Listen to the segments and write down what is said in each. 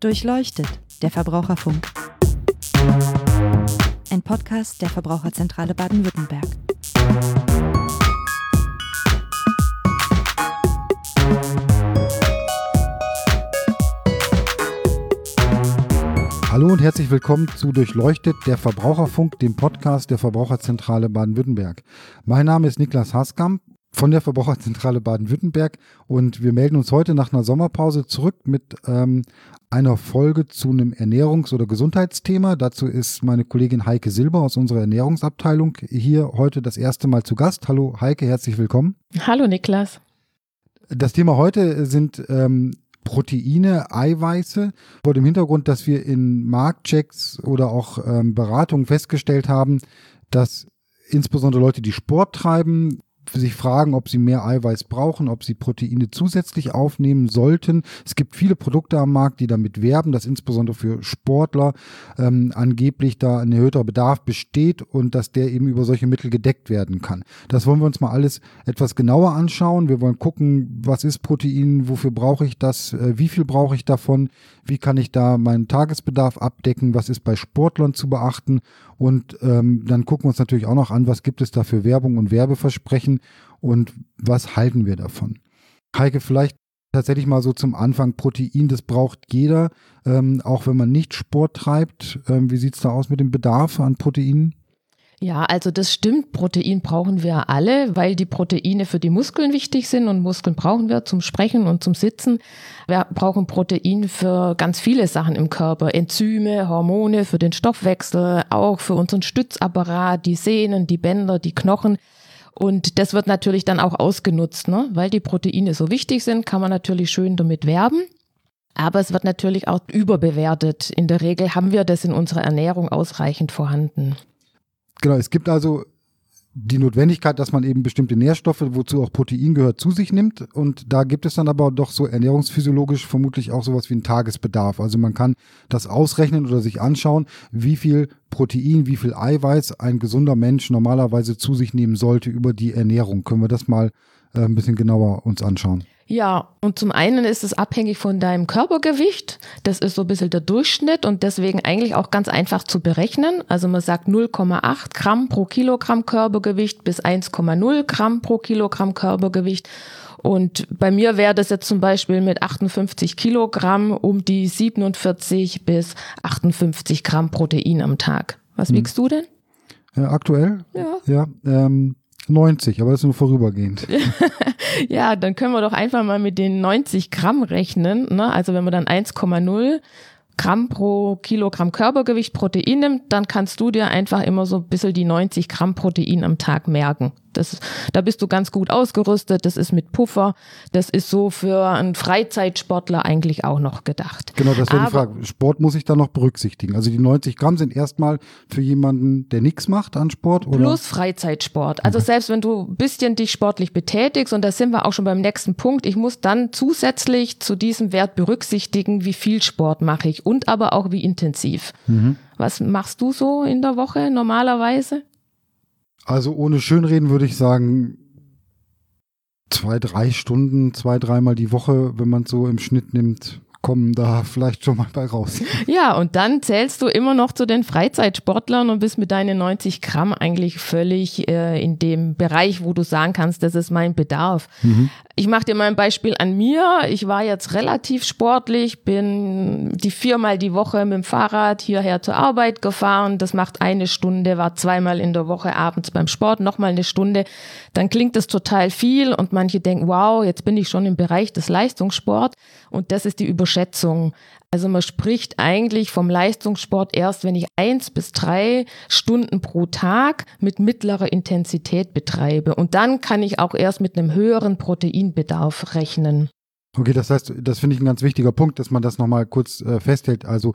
Durchleuchtet, der Verbraucherfunk. Ein Podcast der Verbraucherzentrale Baden-Württemberg. Hallo und herzlich willkommen zu Durchleuchtet, der Verbraucherfunk, dem Podcast der Verbraucherzentrale Baden-Württemberg. Mein Name ist Niklas Haskamp von der Verbraucherzentrale Baden-Württemberg und wir melden uns heute nach einer Sommerpause zurück mit ähm, einer Folge zu einem Ernährungs- oder Gesundheitsthema. Dazu ist meine Kollegin Heike Silber aus unserer Ernährungsabteilung hier heute das erste Mal zu Gast. Hallo Heike, herzlich willkommen. Hallo Niklas. Das Thema heute sind ähm, Proteine, Eiweiße, vor dem Hintergrund, dass wir in Marktchecks oder auch ähm, Beratungen festgestellt haben, dass insbesondere Leute, die Sport treiben, sich fragen, ob sie mehr Eiweiß brauchen, ob sie Proteine zusätzlich aufnehmen sollten. Es gibt viele Produkte am Markt, die damit werben, dass insbesondere für Sportler ähm, angeblich da ein erhöhter Bedarf besteht und dass der eben über solche Mittel gedeckt werden kann. Das wollen wir uns mal alles etwas genauer anschauen. Wir wollen gucken, was ist Protein, wofür brauche ich das, äh, wie viel brauche ich davon, wie kann ich da meinen Tagesbedarf abdecken, was ist bei Sportlern zu beachten und ähm, dann gucken wir uns natürlich auch noch an, was gibt es da für Werbung und Werbeversprechen und was halten wir davon. Heike, vielleicht tatsächlich mal so zum Anfang. Protein, das braucht jeder, ähm, auch wenn man nicht Sport treibt. Ähm, wie sieht's da aus mit dem Bedarf an Proteinen? Ja, also das stimmt. Protein brauchen wir alle, weil die Proteine für die Muskeln wichtig sind und Muskeln brauchen wir zum Sprechen und zum Sitzen. Wir brauchen Protein für ganz viele Sachen im Körper. Enzyme, Hormone für den Stoffwechsel, auch für unseren Stützapparat, die Sehnen, die Bänder, die Knochen. Und das wird natürlich dann auch ausgenutzt, ne? weil die Proteine so wichtig sind, kann man natürlich schön damit werben. Aber es wird natürlich auch überbewertet. In der Regel haben wir das in unserer Ernährung ausreichend vorhanden. Genau, es gibt also die Notwendigkeit, dass man eben bestimmte Nährstoffe, wozu auch Protein gehört, zu sich nimmt. Und da gibt es dann aber doch so ernährungsphysiologisch vermutlich auch sowas wie einen Tagesbedarf. Also man kann das ausrechnen oder sich anschauen, wie viel Protein, wie viel Eiweiß ein gesunder Mensch normalerweise zu sich nehmen sollte über die Ernährung. Können wir das mal äh, ein bisschen genauer uns anschauen? Ja, und zum einen ist es abhängig von deinem Körpergewicht. Das ist so ein bisschen der Durchschnitt und deswegen eigentlich auch ganz einfach zu berechnen. Also man sagt 0,8 Gramm pro Kilogramm Körpergewicht bis 1,0 Gramm pro Kilogramm Körpergewicht. Und bei mir wäre das jetzt zum Beispiel mit 58 Kilogramm um die 47 bis 58 Gramm Protein am Tag. Was hm. wiegst du denn? Äh, aktuell? Ja. Ja, ähm, 90, aber das ist nur vorübergehend. ja, dann können wir doch einfach mal mit den 90 Gramm rechnen. Ne? Also wenn man dann 1,0 Gramm pro Kilogramm Körpergewicht Protein nimmt, dann kannst du dir einfach immer so ein bisschen die 90 Gramm Protein am Tag merken. Das, da bist du ganz gut ausgerüstet. Das ist mit Puffer. Das ist so für einen Freizeitsportler eigentlich auch noch gedacht. Genau, das wäre die Frage. Sport muss ich da noch berücksichtigen. Also die 90 Gramm sind erstmal für jemanden, der nichts macht an Sport, oder? Plus Freizeitsport. Also selbst wenn du ein bisschen dich sportlich betätigst, und da sind wir auch schon beim nächsten Punkt, ich muss dann zusätzlich zu diesem Wert berücksichtigen, wie viel Sport mache ich und aber auch wie intensiv. Mhm. Was machst du so in der Woche normalerweise? Also ohne Schönreden würde ich sagen, zwei, drei Stunden, zwei, dreimal die Woche, wenn man es so im Schnitt nimmt, kommen da vielleicht schon mal bei raus. Ja, und dann zählst du immer noch zu den Freizeitsportlern und bist mit deinen 90 Gramm eigentlich völlig äh, in dem Bereich, wo du sagen kannst, das ist mein Bedarf. Mhm. Ich mache dir mal ein Beispiel an mir. Ich war jetzt relativ sportlich, bin die viermal die Woche mit dem Fahrrad hierher zur Arbeit gefahren. Das macht eine Stunde, war zweimal in der Woche abends beim Sport, nochmal eine Stunde. Dann klingt das total viel und manche denken, wow, jetzt bin ich schon im Bereich des Leistungssports. Und das ist die Überschätzung. Also man spricht eigentlich vom Leistungssport erst, wenn ich eins bis drei Stunden pro Tag mit mittlerer Intensität betreibe. Und dann kann ich auch erst mit einem höheren Proteinbedarf rechnen. Okay, das heißt, das finde ich ein ganz wichtiger Punkt, dass man das nochmal kurz äh, festhält. Also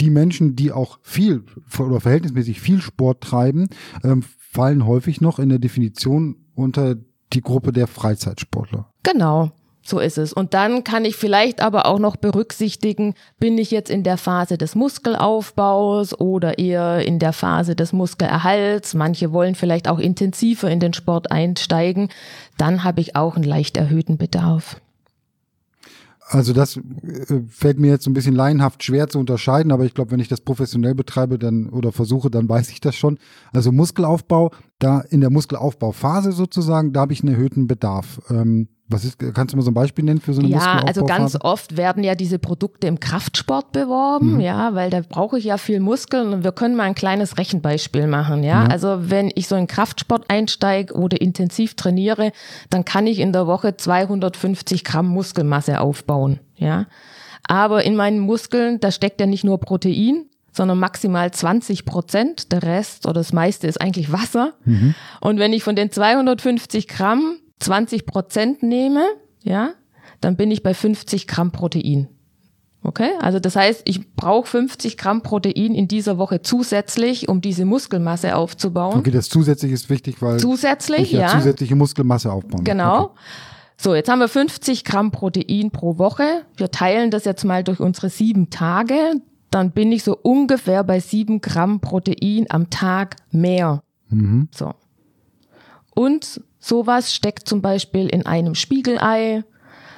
die Menschen, die auch viel oder verhältnismäßig viel Sport treiben, ähm, fallen häufig noch in der Definition unter die Gruppe der Freizeitsportler. Genau. So ist es. Und dann kann ich vielleicht aber auch noch berücksichtigen, bin ich jetzt in der Phase des Muskelaufbaus oder eher in der Phase des Muskelerhalts. Manche wollen vielleicht auch intensiver in den Sport einsteigen. Dann habe ich auch einen leicht erhöhten Bedarf. Also das äh, fällt mir jetzt so ein bisschen laienhaft schwer zu unterscheiden, aber ich glaube, wenn ich das professionell betreibe dann oder versuche, dann weiß ich das schon. Also Muskelaufbau, da in der Muskelaufbauphase sozusagen, da habe ich einen erhöhten Bedarf. Ähm, was ist, kannst du mal so ein Beispiel nennen für so eine Ja, also ganz oft werden ja diese Produkte im Kraftsport beworben, mhm. ja, weil da brauche ich ja viel Muskeln und wir können mal ein kleines Rechenbeispiel machen, ja. Mhm. Also wenn ich so in Kraftsport einsteige oder intensiv trainiere, dann kann ich in der Woche 250 Gramm Muskelmasse aufbauen, ja. Aber in meinen Muskeln, da steckt ja nicht nur Protein, sondern maximal 20 Prozent. Der Rest oder das meiste ist eigentlich Wasser. Mhm. Und wenn ich von den 250 Gramm 20 Prozent nehme, ja, dann bin ich bei 50 Gramm Protein. Okay, also das heißt, ich brauche 50 Gramm Protein in dieser Woche zusätzlich, um diese Muskelmasse aufzubauen. Okay, das zusätzlich ist wichtig, weil zusätzlich, ich ja, ja zusätzliche Muskelmasse aufbauen. Genau. Okay. So, jetzt haben wir 50 Gramm Protein pro Woche. Wir teilen das jetzt mal durch unsere sieben Tage. Dann bin ich so ungefähr bei sieben Gramm Protein am Tag mehr. Mhm. So. Und Sowas steckt zum Beispiel in einem Spiegelei.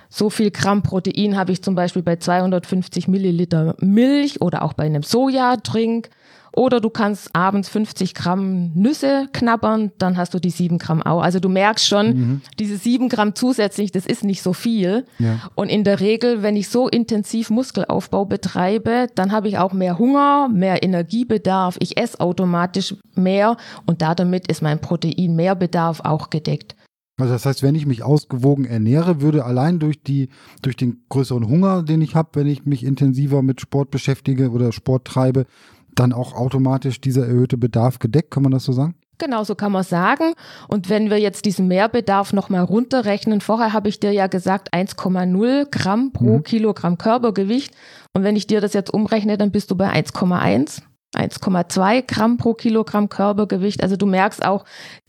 So viel Gramm Protein habe ich zum Beispiel bei 250 Milliliter Milch oder auch bei einem Sojadrink. Oder du kannst abends 50 Gramm Nüsse knabbern, dann hast du die 7 Gramm auch. Also du merkst schon, mhm. diese 7 Gramm zusätzlich, das ist nicht so viel. Ja. Und in der Regel, wenn ich so intensiv Muskelaufbau betreibe, dann habe ich auch mehr Hunger, mehr Energiebedarf. Ich esse automatisch mehr und damit ist mein Proteinmehrbedarf auch gedeckt. Also das heißt, wenn ich mich ausgewogen ernähre, würde allein durch die durch den größeren Hunger, den ich habe, wenn ich mich intensiver mit Sport beschäftige oder Sport treibe, dann auch automatisch dieser erhöhte Bedarf gedeckt, kann man das so sagen? Genau, so kann man sagen. Und wenn wir jetzt diesen Mehrbedarf nochmal runterrechnen, vorher habe ich dir ja gesagt 1,0 Gramm pro mhm. Kilogramm Körpergewicht. Und wenn ich dir das jetzt umrechne, dann bist du bei 1,1. 1,2 Gramm pro Kilogramm Körpergewicht. Also du merkst auch,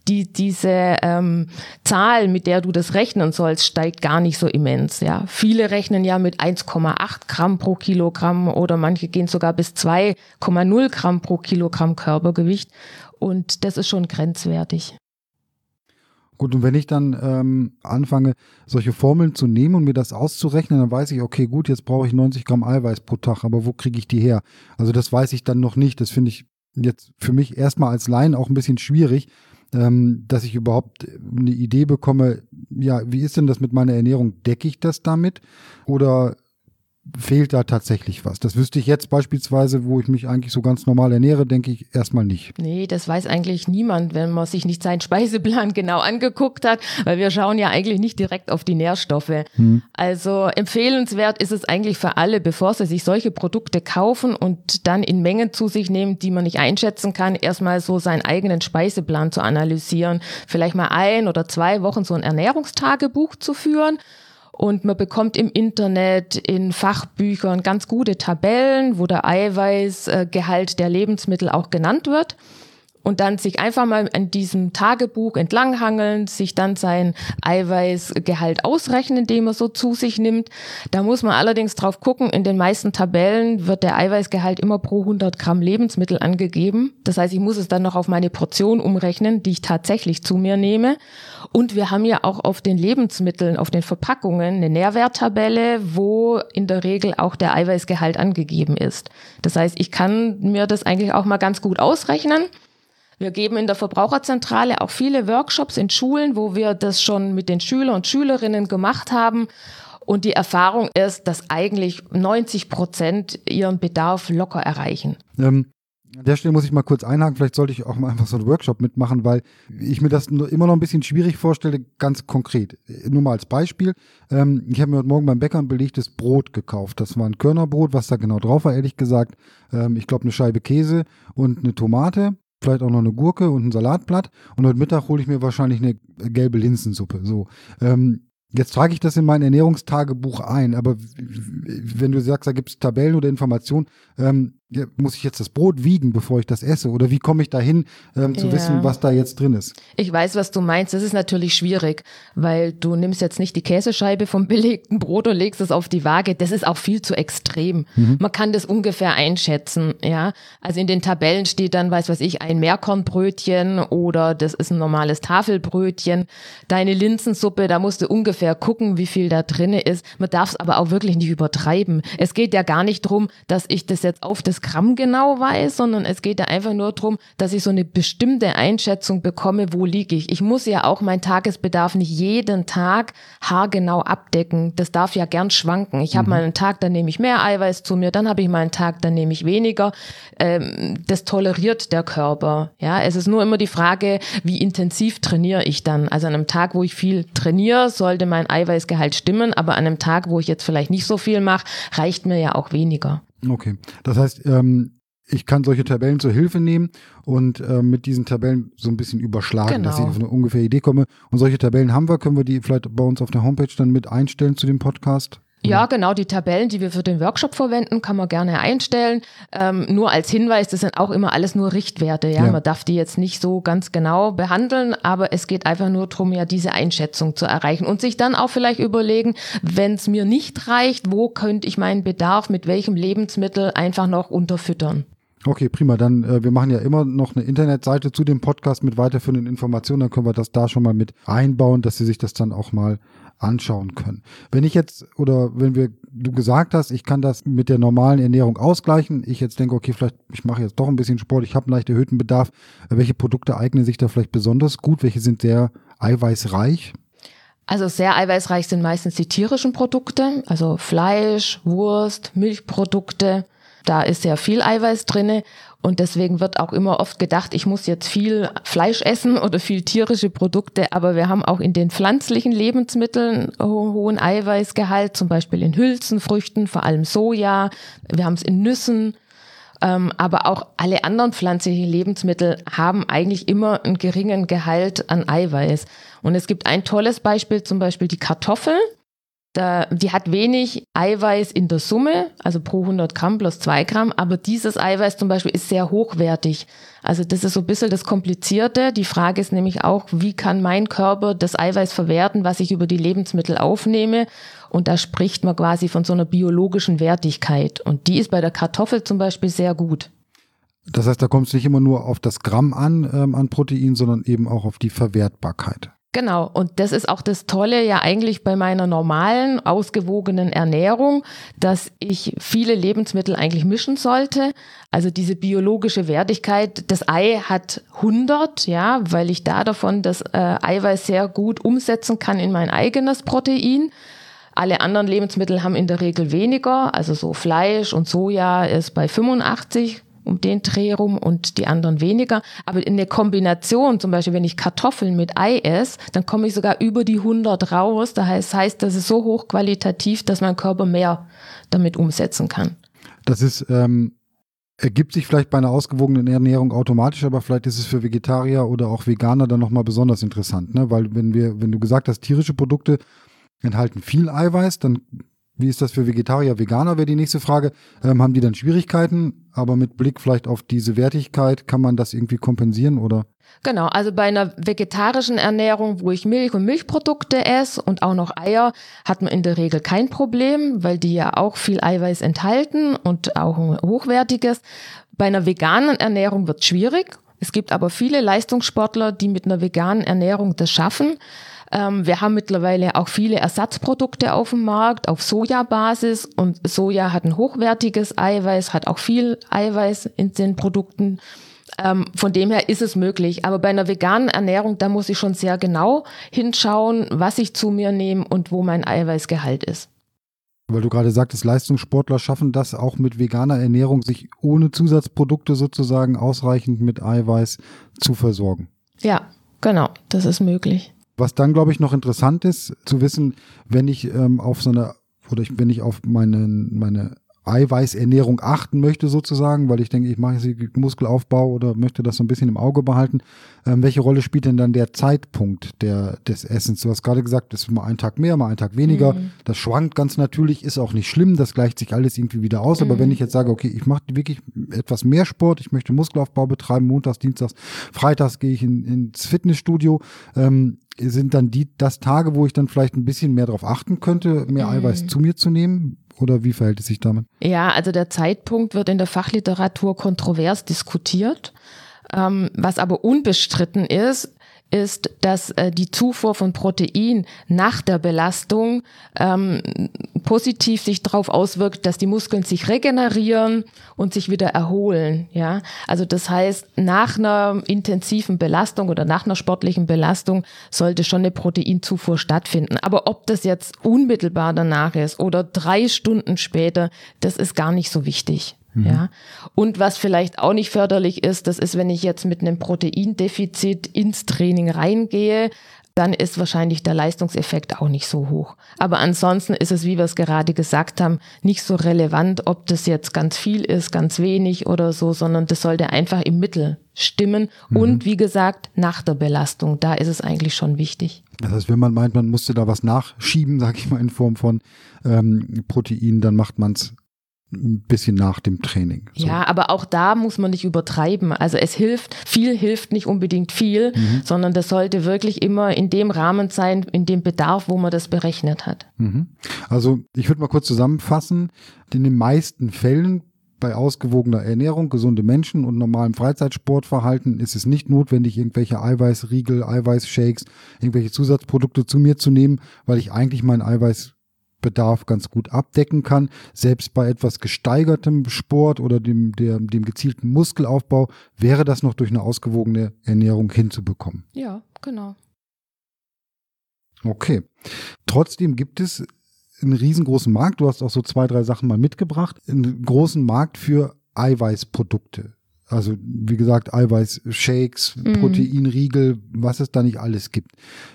die, diese ähm, Zahl, mit der du das rechnen sollst, steigt gar nicht so immens. Ja, viele rechnen ja mit 1,8 Gramm pro Kilogramm oder manche gehen sogar bis 2,0 Gramm pro Kilogramm Körpergewicht und das ist schon grenzwertig. Gut, und wenn ich dann ähm, anfange, solche Formeln zu nehmen und mir das auszurechnen, dann weiß ich, okay, gut, jetzt brauche ich 90 Gramm Eiweiß pro Tag, aber wo kriege ich die her? Also das weiß ich dann noch nicht. Das finde ich jetzt für mich erstmal als Laien auch ein bisschen schwierig, ähm, dass ich überhaupt eine Idee bekomme, ja, wie ist denn das mit meiner Ernährung? Decke ich das damit? Oder fehlt da tatsächlich was. Das wüsste ich jetzt beispielsweise, wo ich mich eigentlich so ganz normal ernähre, denke ich erstmal nicht. Nee, das weiß eigentlich niemand, wenn man sich nicht seinen Speiseplan genau angeguckt hat, weil wir schauen ja eigentlich nicht direkt auf die Nährstoffe. Hm. Also empfehlenswert ist es eigentlich für alle, bevor sie sich solche Produkte kaufen und dann in Mengen zu sich nehmen, die man nicht einschätzen kann, erstmal so seinen eigenen Speiseplan zu analysieren, vielleicht mal ein oder zwei Wochen so ein Ernährungstagebuch zu führen und man bekommt im Internet, in Fachbüchern ganz gute Tabellen, wo der Eiweißgehalt der Lebensmittel auch genannt wird und dann sich einfach mal an diesem Tagebuch entlanghangeln, sich dann sein Eiweißgehalt ausrechnen, indem er so zu sich nimmt. Da muss man allerdings drauf gucken, in den meisten Tabellen wird der Eiweißgehalt immer pro 100 Gramm Lebensmittel angegeben. Das heißt, ich muss es dann noch auf meine Portion umrechnen, die ich tatsächlich zu mir nehme. Und wir haben ja auch auf den Lebensmitteln, auf den Verpackungen eine Nährwerttabelle, wo in der Regel auch der Eiweißgehalt angegeben ist. Das heißt, ich kann mir das eigentlich auch mal ganz gut ausrechnen. Wir geben in der Verbraucherzentrale auch viele Workshops in Schulen, wo wir das schon mit den Schülern und Schülerinnen gemacht haben. Und die Erfahrung ist, dass eigentlich 90 Prozent ihren Bedarf locker erreichen. Ähm, an der Stelle muss ich mal kurz einhaken, vielleicht sollte ich auch mal einfach so einen Workshop mitmachen, weil ich mir das immer noch ein bisschen schwierig vorstelle, ganz konkret. Nur mal als Beispiel. Ähm, ich habe mir heute Morgen beim Bäcker ein belegtes Brot gekauft. Das war ein Körnerbrot, was da genau drauf war, ehrlich gesagt. Ähm, ich glaube, eine Scheibe Käse und eine Tomate vielleicht auch noch eine Gurke und ein Salatblatt und heute Mittag hole ich mir wahrscheinlich eine gelbe Linsensuppe. So. Ähm, jetzt trage ich das in mein Ernährungstagebuch ein, aber wenn du sagst, da gibt es Tabellen oder Informationen, ähm, ja, muss ich jetzt das Brot wiegen, bevor ich das esse? Oder wie komme ich dahin, ähm, zu Ja. wissen, was da jetzt drin ist? Ich weiß, was du meinst. Das ist natürlich schwierig, weil du nimmst jetzt nicht die Käsescheibe vom belegten Brot und legst es auf die Waage. Das ist auch viel zu extrem. Man kann das ungefähr einschätzen, ja. Also in den Tabellen steht dann, weiß was ich, ein Meerkornbrötchen oder das ist ein normales Tafelbrötchen. Deine Linsensuppe, da musst du ungefähr gucken, wie viel da drinne ist. Man darf es aber auch wirklich nicht übertreiben. Es geht ja gar nicht drum, dass ich das jetzt auf das Gramm genau weiß, sondern es geht ja einfach nur drum, dass ich so eine bestimmte Einschätzung bekomme, wo liege ich. Ich muss ja auch meinen Tagesbedarf nicht jeden Tag haargenau abdecken. Das darf ja gern schwanken. Ich habe mal einen Tag, da nehme ich mehr Eiweiß zu mir, dann habe ich mal einen Tag, da nehme ich weniger. Ähm, das toleriert der Körper. Ja, es ist nur immer die Frage, wie intensiv trainiere ich dann. Also an einem Tag, wo ich viel trainiere, sollte mein Eiweißgehalt stimmen, aber an einem Tag, wo ich jetzt vielleicht nicht so viel mache, reicht mir ja auch weniger. Okay. Das heißt, ähm, ich kann solche Tabellen zur Hilfe nehmen und ähm, mit diesen Tabellen so ein bisschen überschlagen, dass ich Genau. auf eine ungefähre Idee komme. Und solche Tabellen haben wir, können wir die vielleicht bei uns auf der Homepage dann mit einstellen zu dem Podcast? Ja, genau, die Tabellen, die wir für den Workshop verwenden, kann man gerne einstellen. Ähm, nur als Hinweis, das sind auch immer alles nur Richtwerte. Ja? Ja. Man darf die jetzt nicht so ganz genau behandeln, aber es geht einfach nur darum, ja, diese Einschätzung zu erreichen und sich dann auch vielleicht überlegen, wenn es mir nicht reicht, wo könnte ich meinen Bedarf mit welchem Lebensmittel einfach noch unterfüttern. Okay, prima. Dann, äh, wir machen ja immer noch eine Internetseite zu dem Podcast mit weiterführenden Informationen. Dann können wir das da schon mal mit einbauen, dass Sie sich das dann auch mal anschauen können. Wenn ich jetzt oder wenn wir du gesagt hast, ich kann das mit der normalen Ernährung ausgleichen, ich jetzt denke, okay, vielleicht ich mache jetzt doch ein bisschen Sport, ich habe einen leicht erhöhten Bedarf. Welche Produkte eignen sich da vielleicht besonders gut? Welche sind sehr eiweißreich? Also sehr eiweißreich sind meistens die tierischen Produkte, also Fleisch, Wurst, Milchprodukte. Da ist sehr viel Eiweiß drinne und deswegen wird auch immer oft gedacht, ich muss jetzt viel Fleisch essen oder viel tierische Produkte, aber wir haben auch in den pflanzlichen Lebensmitteln ho hohen Eiweißgehalt, zum Beispiel in Hülsenfrüchten, vor allem Soja. Wir haben es in Nüssen, ähm, aber auch alle anderen pflanzlichen Lebensmittel haben eigentlich immer einen geringen Gehalt an Eiweiß. Und es gibt ein tolles Beispiel, zum Beispiel die Kartoffel. Da, die hat wenig Eiweiß in der Summe, also pro 100 Gramm plus 2 Gramm, aber dieses Eiweiß zum Beispiel ist sehr hochwertig. Also das ist so ein bisschen das Komplizierte. Die Frage ist nämlich auch, wie kann mein Körper das Eiweiß verwerten, was ich über die Lebensmittel aufnehme? Und da spricht man quasi von so einer biologischen Wertigkeit. Und die ist bei der Kartoffel zum Beispiel sehr gut. Das heißt, da kommt es nicht immer nur auf das Gramm an, ähm, an Protein, sondern eben auch auf die Verwertbarkeit. Genau, und das ist auch das Tolle ja eigentlich bei meiner normalen, ausgewogenen Ernährung, dass ich viele Lebensmittel eigentlich mischen sollte. Also diese biologische Wertigkeit, das Ei hat 100, ja, weil ich da davon das äh, Eiweiß sehr gut umsetzen kann in mein eigenes Protein. Alle anderen Lebensmittel haben in der Regel weniger, also so Fleisch und Soja ist bei 85 um den Dreh rum und die anderen weniger. Aber in der Kombination, zum Beispiel wenn ich Kartoffeln mit Ei esse, dann komme ich sogar über die 100 raus. Das heißt, heißt, das ist so hochqualitativ, dass mein Körper mehr damit umsetzen kann. Das ist, ähm, ergibt sich vielleicht bei einer ausgewogenen Ernährung automatisch, aber vielleicht ist es für Vegetarier oder auch Veganer dann nochmal besonders interessant, ne? Weil wenn wir, wenn du gesagt hast, tierische Produkte enthalten viel Eiweiß, dann wie ist das für Vegetarier, Veganer wäre die nächste Frage. Ähm, haben die dann Schwierigkeiten? Aber mit Blick vielleicht auf diese Wertigkeit, kann man das irgendwie kompensieren oder? Genau, also bei einer vegetarischen Ernährung, wo ich Milch und Milchprodukte esse und auch noch Eier, hat man in der Regel kein Problem, weil die ja auch viel Eiweiß enthalten und auch ein hochwertiges. Bei einer veganen Ernährung wird es schwierig. Es gibt aber viele Leistungssportler, die mit einer veganen Ernährung das schaffen. Ähm, wir haben mittlerweile auch viele Ersatzprodukte auf dem Markt auf Sojabasis und Soja hat ein hochwertiges Eiweiß, hat auch viel Eiweiß in den Produkten. Ähm, von dem her ist es möglich. Aber bei einer veganen Ernährung, da muss ich schon sehr genau hinschauen, was ich zu mir nehme und wo mein Eiweißgehalt ist. Weil du gerade sagtest, Leistungssportler schaffen das auch mit veganer Ernährung, sich ohne Zusatzprodukte sozusagen ausreichend mit Eiweiß zu versorgen. Ja, genau, das ist möglich. Was dann, glaube ich, noch interessant ist, zu wissen, wenn ich ähm, auf so eine, oder ich, wenn ich auf meine, meine Eiweißernährung achten möchte sozusagen, weil ich denke, ich mache jetzt Muskelaufbau oder möchte das so ein bisschen im Auge behalten. Ähm, welche Rolle spielt denn dann der Zeitpunkt der, des Essens? Du hast gerade gesagt, es ist mal ein Tag mehr, mal ein Tag weniger. Mhm. Das schwankt ganz natürlich, ist auch nicht schlimm, das gleicht sich alles irgendwie wieder aus. Mhm. Aber wenn ich jetzt sage, okay, ich mache wirklich etwas mehr Sport, ich möchte Muskelaufbau betreiben, montags, dienstags, freitags gehe ich in, ins Fitnessstudio, ähm, sind dann die das Tage, wo ich dann vielleicht ein bisschen mehr darauf achten könnte, mehr mhm. Eiweiß zu mir zu nehmen? Oder wie verhält es sich damit? Ja, also der Zeitpunkt wird in der Fachliteratur kontrovers diskutiert. Ähm, was aber unbestritten ist, ist, dass äh, die Zufuhr von Protein nach der Belastung ähm, positiv sich darauf auswirkt, dass die Muskeln sich regenerieren und sich wieder erholen. Ja, also das heißt, nach einer intensiven Belastung oder nach einer sportlichen Belastung sollte schon eine Proteinzufuhr stattfinden. Aber ob das jetzt unmittelbar danach ist oder drei Stunden später, das ist gar nicht so wichtig. Mhm. Ja. Und was vielleicht auch nicht förderlich ist, das ist, wenn ich jetzt mit einem Proteindefizit ins Training reingehe, dann ist wahrscheinlich der Leistungseffekt auch nicht so hoch. Aber ansonsten ist es, wie wir es gerade gesagt haben, nicht so relevant, ob das jetzt ganz viel ist, ganz wenig oder so, sondern das sollte einfach im Mittel stimmen. Mhm. Und wie gesagt, nach der Belastung, da ist es eigentlich schon wichtig. Das heißt, wenn man meint, man musste da was nachschieben, sage ich mal, in Form von ähm, Protein, dann macht man es ein bisschen nach dem Training. So. Ja, aber auch da muss man nicht übertreiben. Also es hilft, viel hilft nicht unbedingt viel, mhm. sondern das sollte wirklich immer in dem Rahmen sein, in dem Bedarf, wo man das berechnet hat. Mhm. Also ich würde mal kurz zusammenfassen. In den meisten Fällen bei ausgewogener Ernährung, gesunde Menschen und normalem Freizeitsportverhalten ist es nicht notwendig, irgendwelche Eiweißriegel, Eiweißshakes, irgendwelche Zusatzprodukte zu mir zu nehmen, weil ich eigentlich mein Eiweiß Bedarf ganz gut abdecken kann. Selbst bei etwas gesteigertem Sport oder dem, der, dem gezielten Muskelaufbau wäre das noch durch eine ausgewogene Ernährung hinzubekommen. Ja, genau. Okay. Trotzdem gibt es einen riesengroßen Markt. Du hast auch so zwei, drei Sachen mal mitgebracht. Einen großen Markt für Eiweißprodukte. Also wie gesagt, Eiweißshakes, mhm. Proteinriegel, was es da nicht alles gibt.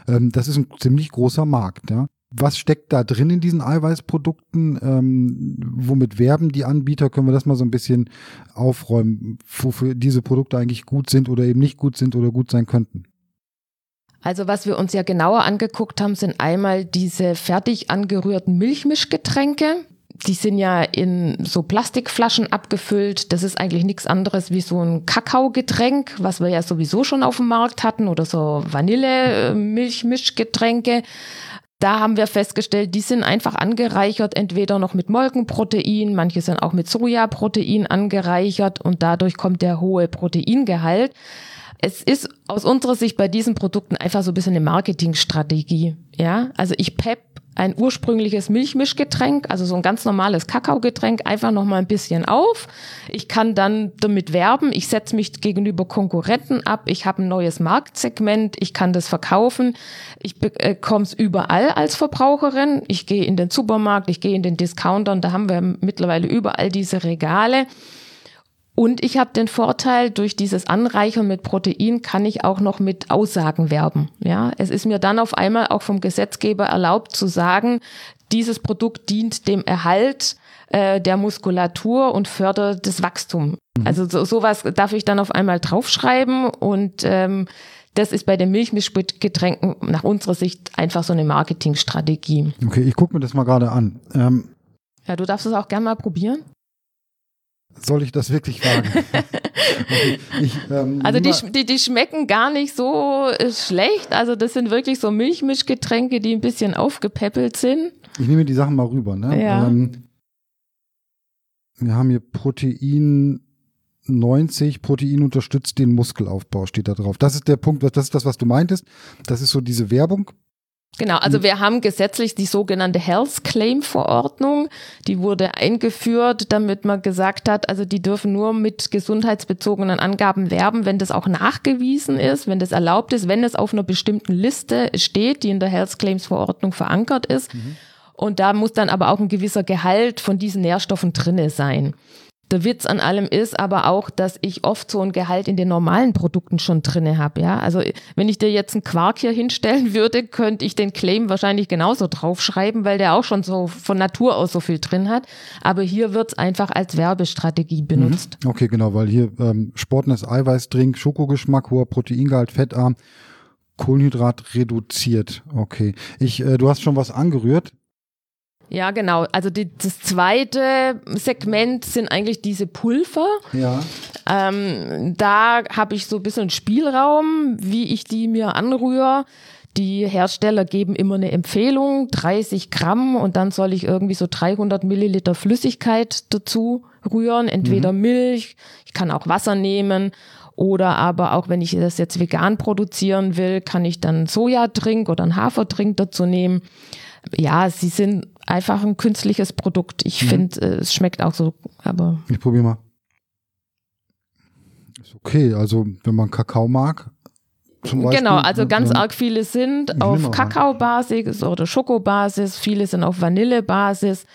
Ähm, das ist ein ziemlich großer Markt. Ja? Was steckt da drin in diesen Eiweißprodukten? Ähm, womit werben die Anbieter? Können wir das mal so ein bisschen aufräumen, wofür diese Produkte eigentlich gut sind oder eben nicht gut sind oder gut sein könnten? Also was wir uns ja genauer angeguckt haben, sind einmal diese fertig angerührten Milchmischgetränke. Die sind ja in so Plastikflaschen abgefüllt. Das ist eigentlich nichts anderes wie so ein Kakaogetränk, was wir ja sowieso schon auf dem Markt hatten oder so Vanille-Milchmischgetränke. Da haben wir festgestellt, die sind einfach angereichert, entweder noch mit Molkenprotein, manche sind auch mit Sojaprotein angereichert und dadurch kommt der hohe Proteingehalt. Es ist aus unserer Sicht bei diesen Produkten einfach so ein bisschen eine Marketingstrategie. Ja, also ich pep ein ursprüngliches Milchmischgetränk, also so ein ganz normales Kakaogetränk, einfach noch mal ein bisschen auf. Ich kann dann damit werben, ich setze mich gegenüber Konkurrenten ab, ich habe ein neues Marktsegment, ich kann das verkaufen, ich bekomme es überall als Verbraucherin. Ich gehe in den Supermarkt, ich gehe in den Discounter und da haben wir mittlerweile überall diese Regale. Und ich habe den Vorteil, durch dieses Anreichern mit Protein kann ich auch noch mit Aussagen werben. Ja, es ist mir dann auf einmal auch vom Gesetzgeber erlaubt zu sagen, dieses Produkt dient dem Erhalt äh, der Muskulatur und fördert das Wachstum. Mhm. Also so, sowas darf ich dann auf einmal draufschreiben und ähm, das ist bei den Milchmischgetränken nach unserer Sicht einfach so eine Marketingstrategie. Okay, ich gucke mir das mal gerade an. Ähm, ja, du darfst es auch gerne mal probieren soll ich das wirklich wagen? ich, ähm, also die, die, die schmecken gar nicht so äh, schlecht. Also das sind wirklich so Milchmischgetränke, die ein bisschen aufgepäppelt sind. Ich nehme die Sachen mal rüber. Ne? Ja. Ähm, wir haben hier Protein 90, Protein unterstützt den Muskelaufbau, steht da drauf. Das ist der Punkt, das ist das, was du meintest. Das ist so diese Werbung. Genau, also hm. wir haben gesetzlich die sogenannte Health Claim Verordnung. Die wurde eingeführt, damit man gesagt hat, also die dürfen nur mit gesundheitsbezogenen Angaben werben, wenn das auch nachgewiesen ist, wenn das erlaubt ist, wenn es auf einer bestimmten Liste steht, die in der Health Claims Verordnung verankert ist. Mhm. Und da muss dann aber auch ein gewisser Gehalt von diesen Nährstoffen drinne sein. Der Witz an allem ist aber auch, dass ich oft so ein Gehalt in den normalen Produkten schon drinne habe. Ja, also wenn ich dir jetzt einen Quark hier hinstellen würde, könnte ich den Claim wahrscheinlich genauso draufschreiben, weil der auch schon so von Natur aus so viel drin hat. Aber hier wird es einfach als Werbestrategie benutzt. Mhm. Okay, genau, weil hier ähm, Sportness Eiweißdrink, Schokogeschmack, hoher Proteingehalt, fettarm, Kohlenhydrat reduziert. Okay. Ich, äh, du hast schon was angerührt. Ja, genau. Also die, das zweite Segment sind eigentlich diese Pulver. Ja. Ähm, da habe ich so ein bisschen Spielraum, wie ich die mir anrühre. Die Hersteller geben immer eine Empfehlung, 30 Gramm und dann soll ich irgendwie so 300 Milliliter Flüssigkeit dazu rühren, entweder mhm. Milch, ich kann auch Wasser nehmen oder aber auch wenn ich das jetzt vegan produzieren will, kann ich dann Sojatrink oder einen Hafertrink dazu nehmen. Ja, sie sind einfach ein künstliches Produkt. Ich mhm. finde, äh, es schmeckt auch so, aber. Ich probiere mal. Ist okay, also wenn man Kakao mag. Zum Beispiel, genau, also ganz arg viele sind auf Kakaobasis oder Schokobasis, viele sind auf Vanillebasis,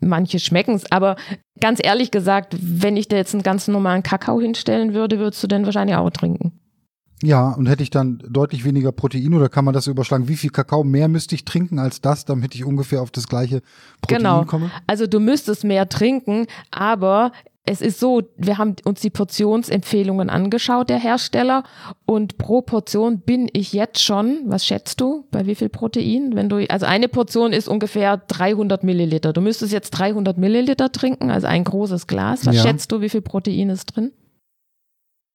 manche schmecken es, aber ganz ehrlich gesagt, wenn ich dir jetzt einen ganz normalen Kakao hinstellen würde, würdest du den wahrscheinlich auch trinken. Ja, und hätte ich dann deutlich weniger Protein oder kann man das überschlagen? Wie viel Kakao mehr müsste ich trinken als das, damit ich ungefähr auf das gleiche Protein genau. komme? Also du müsstest mehr trinken, aber es ist so, wir haben uns die Portionsempfehlungen angeschaut, der Hersteller, und pro Portion bin ich jetzt schon, was schätzt du, bei wie viel Protein? Wenn du, also eine Portion ist ungefähr 300 Milliliter. Du müsstest jetzt 300 Milliliter trinken, also ein großes Glas. Was ja. schätzt du, wie viel Protein ist drin?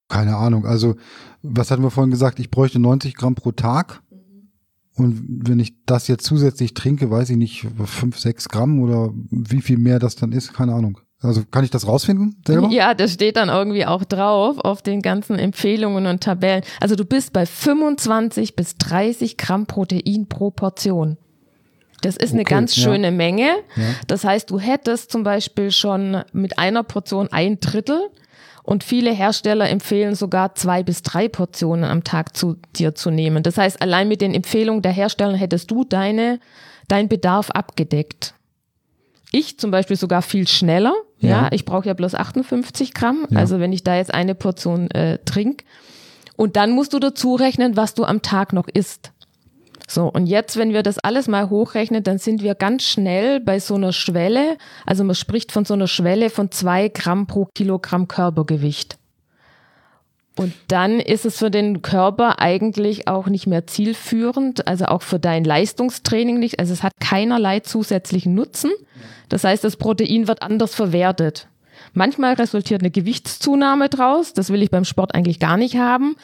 Keine Ahnung. Also, was hatten wir vorhin gesagt? Ich bräuchte 90 Gramm pro Tag. Und wenn ich das jetzt zusätzlich trinke, weiß ich nicht, 5, 6 Gramm oder wie viel mehr das dann ist, keine Ahnung. Also kann ich das rausfinden selber? Ja, das steht dann irgendwie auch drauf auf den ganzen Empfehlungen und Tabellen. Also du bist bei 25 bis 30 Gramm Protein pro Portion. Das ist okay, eine ganz schöne ja. Menge. Ja. Das heißt, du hättest zum Beispiel schon mit einer Portion ein Drittel und viele Hersteller empfehlen sogar zwei bis drei Portionen am Tag zu dir zu nehmen. Das heißt, allein mit den Empfehlungen der Hersteller hättest du deine, dein Bedarf abgedeckt. Ich zum Beispiel sogar viel schneller. Ja, ja ich brauche ja bloß 58 Gramm. Ja. Also wenn ich da jetzt eine Portion äh, trink. Und dann musst du dazu rechnen, was du am Tag noch isst. So, und jetzt, wenn wir das alles mal hochrechnen, dann sind wir ganz schnell bei so einer Schwelle. Also man spricht von so einer Schwelle von zwei Gramm pro Kilogramm Körpergewicht. Und dann ist es für den Körper eigentlich auch nicht mehr zielführend, also auch für dein Leistungstraining nicht. Also es hat keinerlei zusätzlichen Nutzen. Das heißt, das Protein wird anders verwertet. Manchmal resultiert eine Gewichtszunahme draus. Das will ich beim Sport eigentlich gar nicht haben.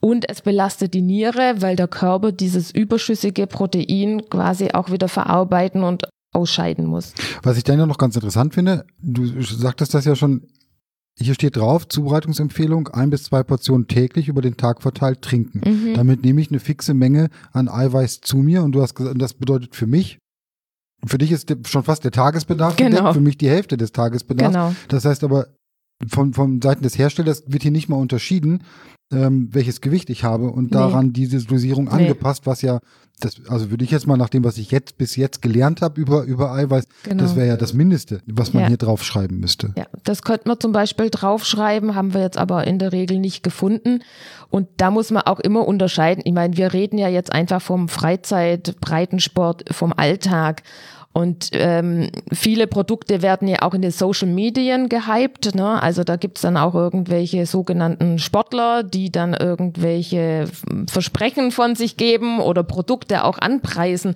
Und es belastet die Niere, weil der Körper dieses überschüssige Protein quasi auch wieder verarbeiten und ausscheiden muss. Was ich dann ja noch ganz interessant finde, du sagtest das ja schon, hier steht drauf, Zubereitungsempfehlung, ein bis zwei Portionen täglich über den Tag verteilt trinken. Mhm. Damit nehme ich eine fixe Menge an Eiweiß zu mir und du hast gesagt, das bedeutet für mich, für dich ist schon fast der Tagesbedarf genau. gedeckt, für mich die Hälfte des Tagesbedarfs. Genau. Das heißt aber, von, von Seiten des Herstellers wird hier nicht mal unterschieden, ähm, welches Gewicht ich habe und daran nee. diese Dosierung nee. angepasst, was ja, das, also würde ich jetzt mal nach dem, was ich jetzt bis jetzt gelernt habe über, über Eiweiß, genau. das wäre ja das Mindeste, was man ja. hier draufschreiben müsste. Ja, das könnte man zum Beispiel draufschreiben, haben wir jetzt aber in der Regel nicht gefunden. Und da muss man auch immer unterscheiden. Ich meine, wir reden ja jetzt einfach vom Freizeit, Breitensport, vom Alltag. Und ähm, viele Produkte werden ja auch in den Social Medien gehypt. Ne? Also da gibt's dann auch irgendwelche sogenannten Sportler, die dann irgendwelche Versprechen von sich geben oder Produkte auch anpreisen.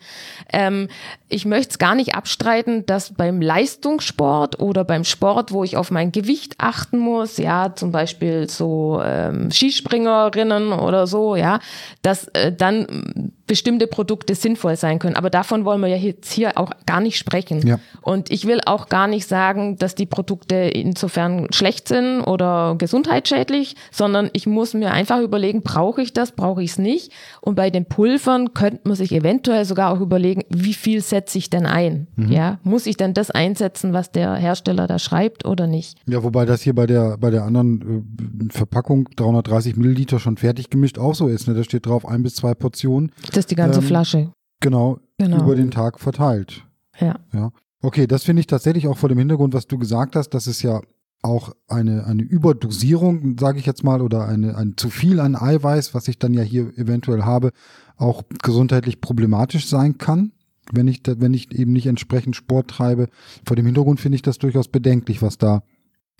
Ähm, ich möchte es gar nicht abstreiten, dass beim Leistungssport oder beim Sport, wo ich auf mein Gewicht achten muss, ja, zum Beispiel so ähm, Skispringerinnen oder so, ja, dass äh, dann bestimmte Produkte sinnvoll sein können. Aber davon wollen wir ja jetzt hier auch gar nicht sprechen. Ja. Und ich will auch gar nicht sagen, dass die Produkte insofern schlecht sind oder gesundheitsschädlich, sondern ich muss mir einfach überlegen, brauche ich das, brauche ich es nicht. Und bei den Pulvern könnte man sich eventuell sogar auch überlegen, wie viel setze ich denn ein? Mhm. Ja, muss ich denn das einsetzen, was der Hersteller da schreibt oder nicht? Ja, wobei das hier bei der, bei der anderen äh, Verpackung 330 Milliliter schon fertig gemischt auch so ist. Ne? Da steht drauf ein bis zwei Portionen. Das ist die ganze ähm, Flasche. Genau, genau, über den Tag verteilt. Ja. Ja. Okay, das finde ich tatsächlich auch vor dem Hintergrund, was du gesagt hast, dass es ja auch eine, eine Überdosierung, sage ich jetzt mal, oder eine, ein zu viel an Eiweiß, was ich dann ja hier eventuell habe, auch gesundheitlich problematisch sein kann, wenn ich, wenn ich eben nicht entsprechend Sport treibe. Vor dem Hintergrund finde ich das durchaus bedenklich, was da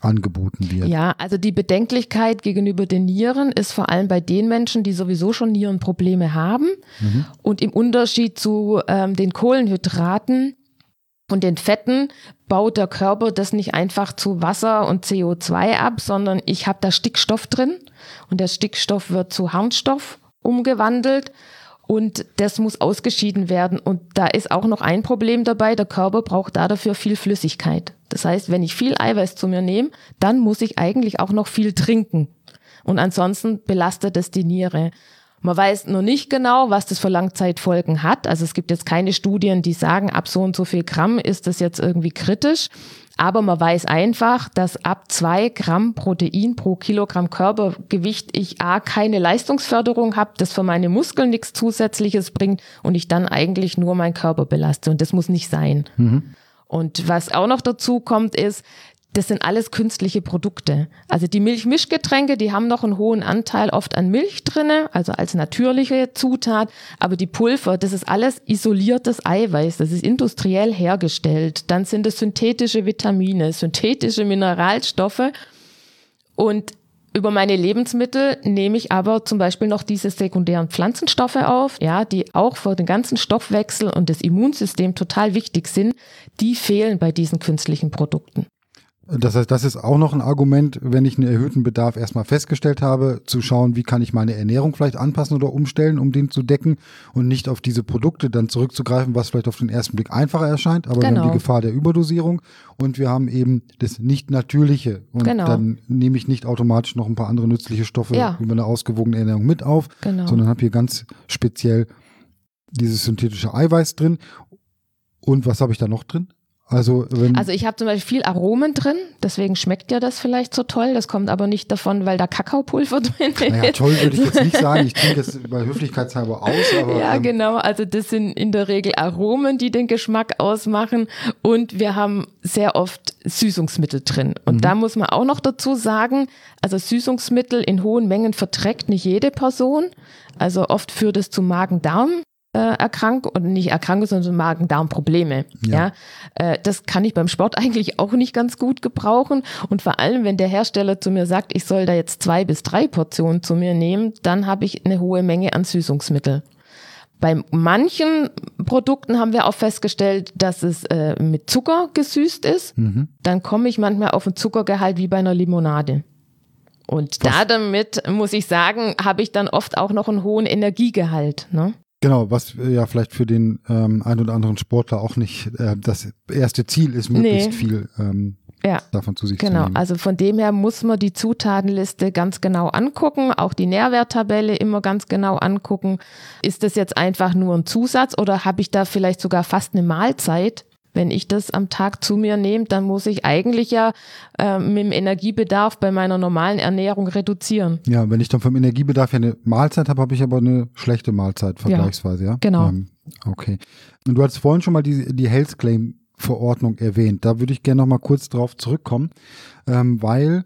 angeboten wird. Ja, also die Bedenklichkeit gegenüber den Nieren ist vor allem bei den Menschen, die sowieso schon Nierenprobleme haben. Mhm. Und im Unterschied zu ähm, den Kohlenhydraten und den Fetten baut der Körper das nicht einfach zu Wasser und CO2 ab, sondern ich habe da Stickstoff drin und der Stickstoff wird zu Harnstoff umgewandelt und das muss ausgeschieden werden. Und da ist auch noch ein Problem dabei, der Körper braucht da dafür viel Flüssigkeit. Das heißt, wenn ich viel Eiweiß zu mir nehme, dann muss ich eigentlich auch noch viel trinken. Und ansonsten belastet es die Niere. Man weiß noch nicht genau, was das für Langzeitfolgen hat. Also es gibt jetzt keine Studien, die sagen, ab so und so viel Gramm ist das jetzt irgendwie kritisch. Aber man weiß einfach, dass ab zwei Gramm Protein pro Kilogramm Körpergewicht ich A, keine Leistungsförderung habe, das für meine Muskeln nichts Zusätzliches bringt und ich dann eigentlich nur meinen Körper belaste. Und das muss nicht sein. Mhm. Und was auch noch dazu kommt, ist, das sind alles künstliche Produkte. Also die Milchmischgetränke, die haben noch einen hohen Anteil oft an Milch drinne, also als natürliche Zutat. Aber die Pulver, das ist alles isoliertes Eiweiß, das ist industriell hergestellt. Dann sind es synthetische Vitamine, synthetische Mineralstoffe. Und über meine Lebensmittel nehme ich aber zum Beispiel noch diese sekundären Pflanzenstoffe auf, ja, die auch für den ganzen Stoffwechsel und das Immunsystem total wichtig sind. Die fehlen bei diesen künstlichen Produkten. Das heißt, das ist auch noch ein Argument, wenn ich einen erhöhten Bedarf erstmal festgestellt habe, zu schauen, wie kann ich meine Ernährung vielleicht anpassen oder umstellen, um den zu decken und nicht auf diese Produkte dann zurückzugreifen, was vielleicht auf den ersten Blick einfacher erscheint, aber genau. wir haben die. Gefahr der Überdosierung und wir haben eben das nicht natürliche und genau. dann nehme ich nicht automatisch noch ein paar andere nützliche Stoffe ja. über eine ausgewogene Ernährung mit auf, genau. sondern habe hier ganz speziell dieses synthetische Eiweiß drin. Und was habe ich da noch drin? Also, also ich habe zum Beispiel viel Aromen drin, deswegen schmeckt ja das vielleicht so toll. Das kommt aber nicht davon, weil da Kakaopulver drin ist. Naja, toll würde ich jetzt nicht sagen. Ich trinke es bei Höflichkeitshalber aus. Aber, ja, ähm, genau. Also das sind in der Regel Aromen, die den Geschmack ausmachen. Und wir haben sehr oft Süßungsmittel drin. Und mhm. da muss man auch noch dazu sagen, also Süßungsmittel in hohen Mengen verträgt nicht jede Person. Also oft führt es zu Magen-Darm Erkrankung und nicht Erkrankung, sondern so Magen-Darm-Probleme. Ja. ja? Äh, das kann ich beim Sport eigentlich auch nicht ganz gut gebrauchen. Und vor allem, wenn der Hersteller zu mir sagt, ich soll da jetzt zwei bis drei Portionen zu mir nehmen, dann habe ich eine hohe Menge an Süßungsmittel. Bei manchen Produkten haben wir auch festgestellt, dass es äh, mit Zucker gesüßt ist. Mhm. Dann komme ich manchmal auf ein Zuckergehalt wie bei einer Limonade. Und Was? da damit, muss ich sagen, habe ich dann oft auch noch einen hohen Energiegehalt. Ne? Genau, was äh, ja vielleicht für den ähm, ein oder anderen Sportler auch nicht äh, das erste Ziel ist, möglichst nee. viel ähm, ja. davon zu sich genau. zu nehmen. Also von dem her muss man die Zutatenliste ganz genau angucken, auch die Nährwerttabelle immer ganz genau angucken. Ist das jetzt einfach nur ein Zusatz oder habe ich da vielleicht sogar fast eine Mahlzeit? Wenn ich das am Tag zu mir nehme, dann muss ich eigentlich ja äh, mit dem Energiebedarf bei meiner normalen Ernährung reduzieren. Ja, wenn ich dann vom Energiebedarf ja eine Mahlzeit habe, habe ich aber eine schlechte Mahlzeit vergleichsweise, ja? ja? Genau. Ähm, okay. Und du hast vorhin schon mal die, die Health Claim Verordnung erwähnt. Da würde ich gerne noch mal kurz drauf zurückkommen, ähm, weil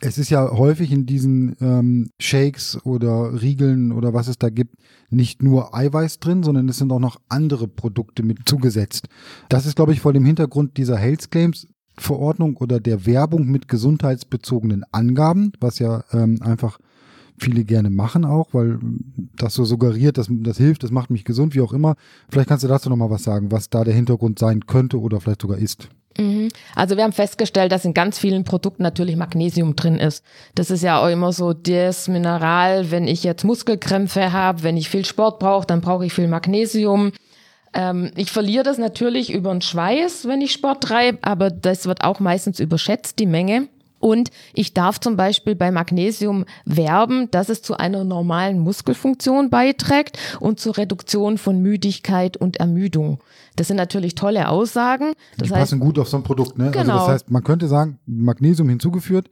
es ist ja häufig in diesen ähm, Shakes oder Riegeln oder was es da gibt, nicht nur Eiweiß drin, sondern es sind auch noch andere Produkte mit zugesetzt. Das ist, glaube ich, vor dem Hintergrund dieser Health Claims Verordnung oder der Werbung mit gesundheitsbezogenen Angaben, was ja ähm, einfach viele gerne machen auch, weil das so suggeriert, dass das hilft, das macht mich gesund, wie auch immer. Vielleicht kannst du dazu noch mal was sagen, was da der Hintergrund sein könnte oder vielleicht sogar ist. Mhm. Also wir haben festgestellt, dass in ganz vielen Produkten natürlich Magnesium drin ist. Das ist ja auch immer so das Mineral, wenn ich jetzt Muskelkrämpfe habe, wenn ich viel Sport brauche, dann brauche ich viel Magnesium. Ähm, ich verliere das natürlich über den Schweiß, wenn ich Sport treibe, aber das wird auch meistens überschätzt, die Menge. Und ich darf zum Beispiel bei Magnesium werben, dass es zu einer normalen Muskelfunktion beiträgt und zur Reduktion von Müdigkeit und Ermüdung. Das sind natürlich tolle Aussagen. Das Die heißt, passen gut auf so ein Produkt. Ne? Genau. Also das heißt, man könnte sagen, Magnesium hinzugeführt,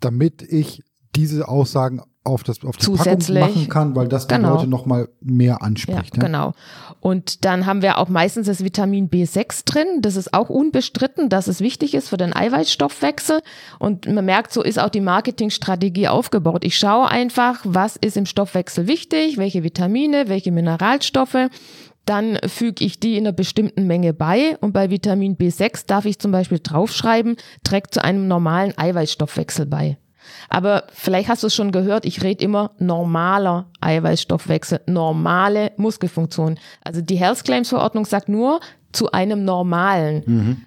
damit ich diese Aussagen auf, das, auf die Zusätzlich. Packung machen kann, weil das die Genau. Leute nochmal mehr anspricht. Ja, genau. Und dann haben wir auch meistens das Vitamin B6 drin. Das ist auch unbestritten, dass es wichtig ist für den Eiweißstoffwechsel. Und man merkt, so ist auch die Marketingstrategie aufgebaut. Ich schaue einfach, was ist im Stoffwechsel wichtig, welche Vitamine, welche Mineralstoffe. Dann füge ich die in einer bestimmten Menge bei. Und bei Vitamin B6 darf ich zum Beispiel draufschreiben, trägt zu einem normalen Eiweißstoffwechsel bei. Aber vielleicht hast du es schon gehört, ich rede immer normaler Eiweißstoffwechsel, normale Muskelfunktion. Also die Health Claims Verordnung sagt nur zu einem normalen.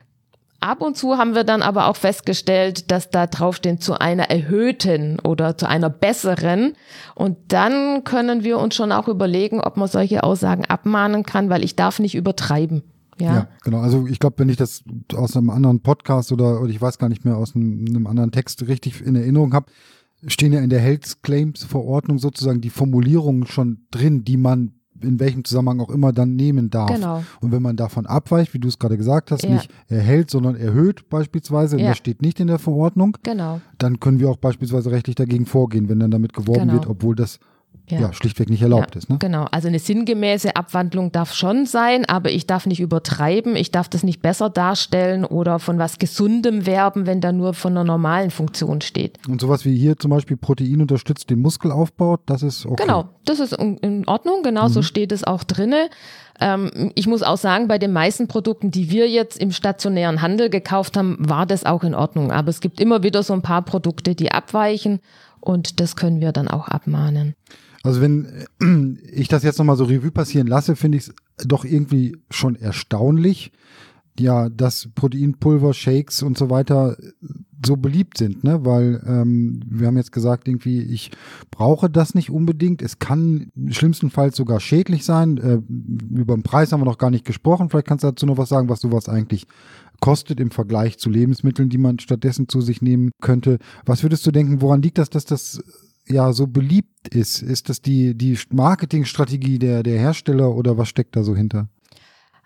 Ab und zu haben wir dann aber auch festgestellt, dass da draufstehen zu einer erhöhten oder zu einer besseren. Und dann können wir uns schon auch überlegen, ob man solche Aussagen abmahnen kann, weil ich darf nicht übertreiben. Ja. Ja, genau. Also ich glaube, wenn ich das aus einem anderen Podcast oder, oder ich weiß gar nicht mehr aus einem, einem anderen Text richtig in Erinnerung habe, stehen ja in der Health Claims Verordnung sozusagen die Formulierungen schon drin, die man in welchem Zusammenhang auch immer dann nehmen darf. Genau. Und wenn man davon abweicht, wie du es gerade gesagt hast, Ja. nicht erhält, sondern erhöht beispielsweise, und Ja. das steht nicht in der Verordnung, Genau. dann können wir auch beispielsweise rechtlich dagegen vorgehen, wenn dann damit geworben Genau. wird, obwohl das ja. Ja. schlichtweg nicht erlaubt ja, ist. Ne? Genau, also eine sinngemäße Abwandlung darf schon sein, aber ich darf nicht übertreiben, ich darf das nicht besser darstellen oder von was Gesundem werben, wenn da nur von einer normalen Funktion steht. Und sowas wie hier zum Beispiel Protein unterstützt den Muskelaufbau, das ist okay. Genau, das ist in Ordnung, genau so steht es auch drinne. Ähm, ich muss auch sagen, bei den meisten Produkten, die wir jetzt im stationären Handel gekauft haben, war das auch in Ordnung. Aber es gibt immer wieder so ein paar Produkte, die abweichen und das können wir dann auch abmahnen. Also wenn äh, ich das jetzt nochmal so Revue passieren lasse, finde ich es doch irgendwie schon erstaunlich, ja, dass Proteinpulver, Shakes und so weiter so beliebt sind, ne? Weil ähm, wir haben jetzt gesagt, irgendwie, ich brauche das nicht unbedingt. Es kann schlimmstenfalls sogar schädlich sein. Äh, über den Preis haben wir noch gar nicht gesprochen. Vielleicht kannst du dazu noch was sagen, was sowas eigentlich kostet im Vergleich zu Lebensmitteln, die man stattdessen zu sich nehmen könnte. Was würdest du denken, woran liegt das, dass das ja so beliebt ist? Ist das die, die Marketingstrategie der, der Hersteller oder was steckt da so hinter?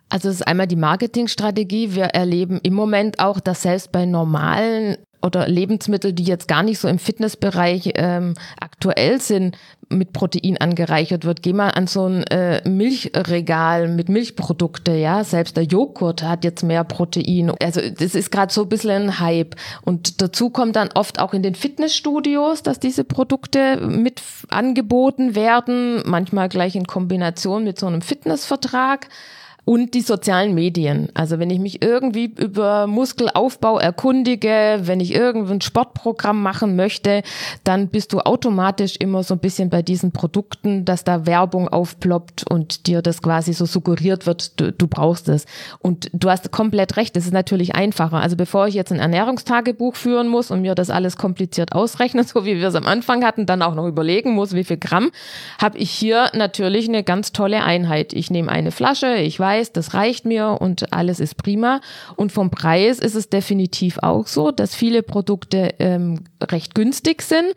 Also es ist einmal die Marketingstrategie. Wir erleben im Moment auch, dass selbst bei normalen oder Lebensmitteln, die jetzt gar nicht so im Fitnessbereich ähm, aktuell sind, mit Protein angereichert wird. Geh mal an so ein äh, Milchregal mit Milchprodukte, ja. Selbst der Joghurt hat jetzt mehr Protein. Also das ist gerade so ein bisschen ein Hype. Und dazu kommt dann oft auch in den Fitnessstudios, dass diese Produkte mit angeboten werden, manchmal gleich in Kombination mit so einem Fitnessvertrag und die sozialen Medien. Also wenn ich mich irgendwie über Muskelaufbau erkundige, wenn ich irgendein Sportprogramm machen möchte, dann bist du automatisch immer so ein bisschen bei diesen Produkten, dass da Werbung aufploppt und dir das quasi so suggeriert wird, du, du brauchst es. Und du hast komplett recht, das ist natürlich einfacher. Also bevor ich jetzt ein Ernährungstagebuch führen muss und mir das alles kompliziert ausrechnen, so wie wir es am Anfang hatten, dann auch noch überlegen muss, wie viel Gramm, habe ich hier natürlich eine ganz tolle Einheit. Ich nehme eine Flasche, ich weiß, das reicht mir und alles ist prima. Und vom Preis ist es definitiv auch so, dass viele Produkte ähm, recht günstig sind.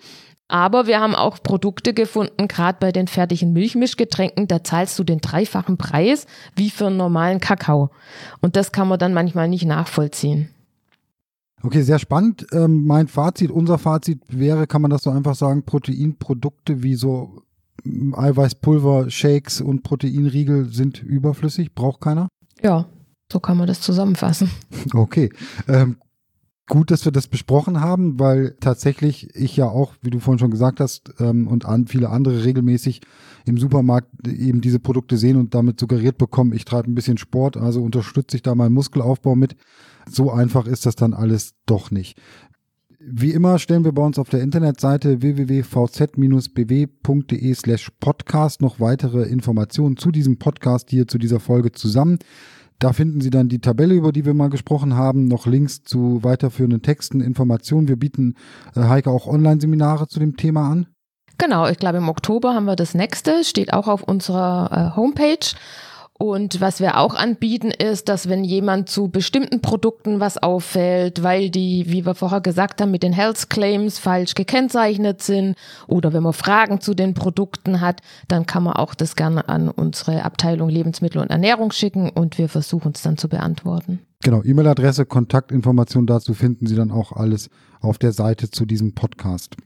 Aber wir haben auch Produkte gefunden, gerade bei den fertigen Milchmischgetränken, da zahlst du den dreifachen Preis wie für einen normalen Kakao. Und das kann man dann manchmal nicht nachvollziehen. Okay, sehr spannend. Ähm, mein Fazit, unser Fazit wäre, kann man das so einfach sagen, Proteinprodukte wie so Eiweißpulver, Shakes und Proteinriegel sind überflüssig, braucht keiner. Ja, so kann man das zusammenfassen. Okay. Ähm, gut, dass wir das besprochen haben, weil tatsächlich ich ja auch, wie du vorhin schon gesagt hast, ähm, und an viele andere regelmäßig im Supermarkt eben diese Produkte sehen und damit suggeriert bekommen, ich treibe ein bisschen Sport, also unterstütze ich da meinen Muskelaufbau mit. So einfach ist das dann alles doch nicht. Wie immer stellen wir bei uns auf der Internetseite www.vz-bw.de slash podcast noch weitere Informationen zu diesem Podcast hier, zu dieser Folge zusammen. Da finden Sie dann die Tabelle, über die wir mal gesprochen haben, noch Links zu weiterführenden Texten, Informationen. Wir bieten äh, Heike auch Online-Seminare zu dem Thema an. Genau, ich glaube im Oktober haben wir das nächste, steht auch auf unserer äh, Homepage. Und was wir auch anbieten, ist, dass wenn jemand zu bestimmten Produkten was auffällt, weil die, wie wir vorher gesagt haben, mit den Health Claims falsch gekennzeichnet sind oder wenn man Fragen zu den Produkten hat, dann kann man auch das gerne an unsere Abteilung Lebensmittel und Ernährung schicken und wir versuchen es dann zu beantworten. Genau, E-Mail-Adresse, Kontaktinformationen dazu finden Sie dann auch alles auf der Seite zu diesem Podcast.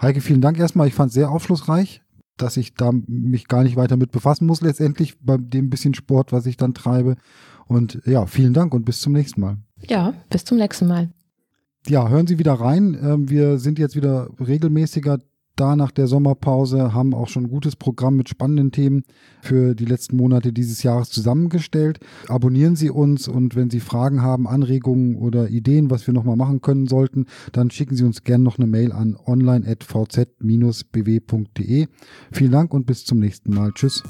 Heike, vielen Dank erstmal. Ich fand es sehr aufschlussreich, dass ich da mich gar nicht weiter mit befassen muss letztendlich bei dem bisschen Sport, was ich dann treibe. Und ja, vielen Dank und bis zum nächsten Mal. Ja, bis zum nächsten Mal. Ja, hören Sie wieder rein. Ähm, wir sind jetzt wieder regelmäßiger da nach der Sommerpause, haben auch schon ein gutes Programm mit spannenden Themen für die letzten Monate dieses Jahres zusammengestellt. Abonnieren Sie uns und wenn Sie Fragen haben, Anregungen oder Ideen, was wir nochmal machen können sollten, dann schicken Sie uns gerne noch eine Mail an online.vz-bw.de. Vielen Dank und bis zum nächsten Mal. Tschüss.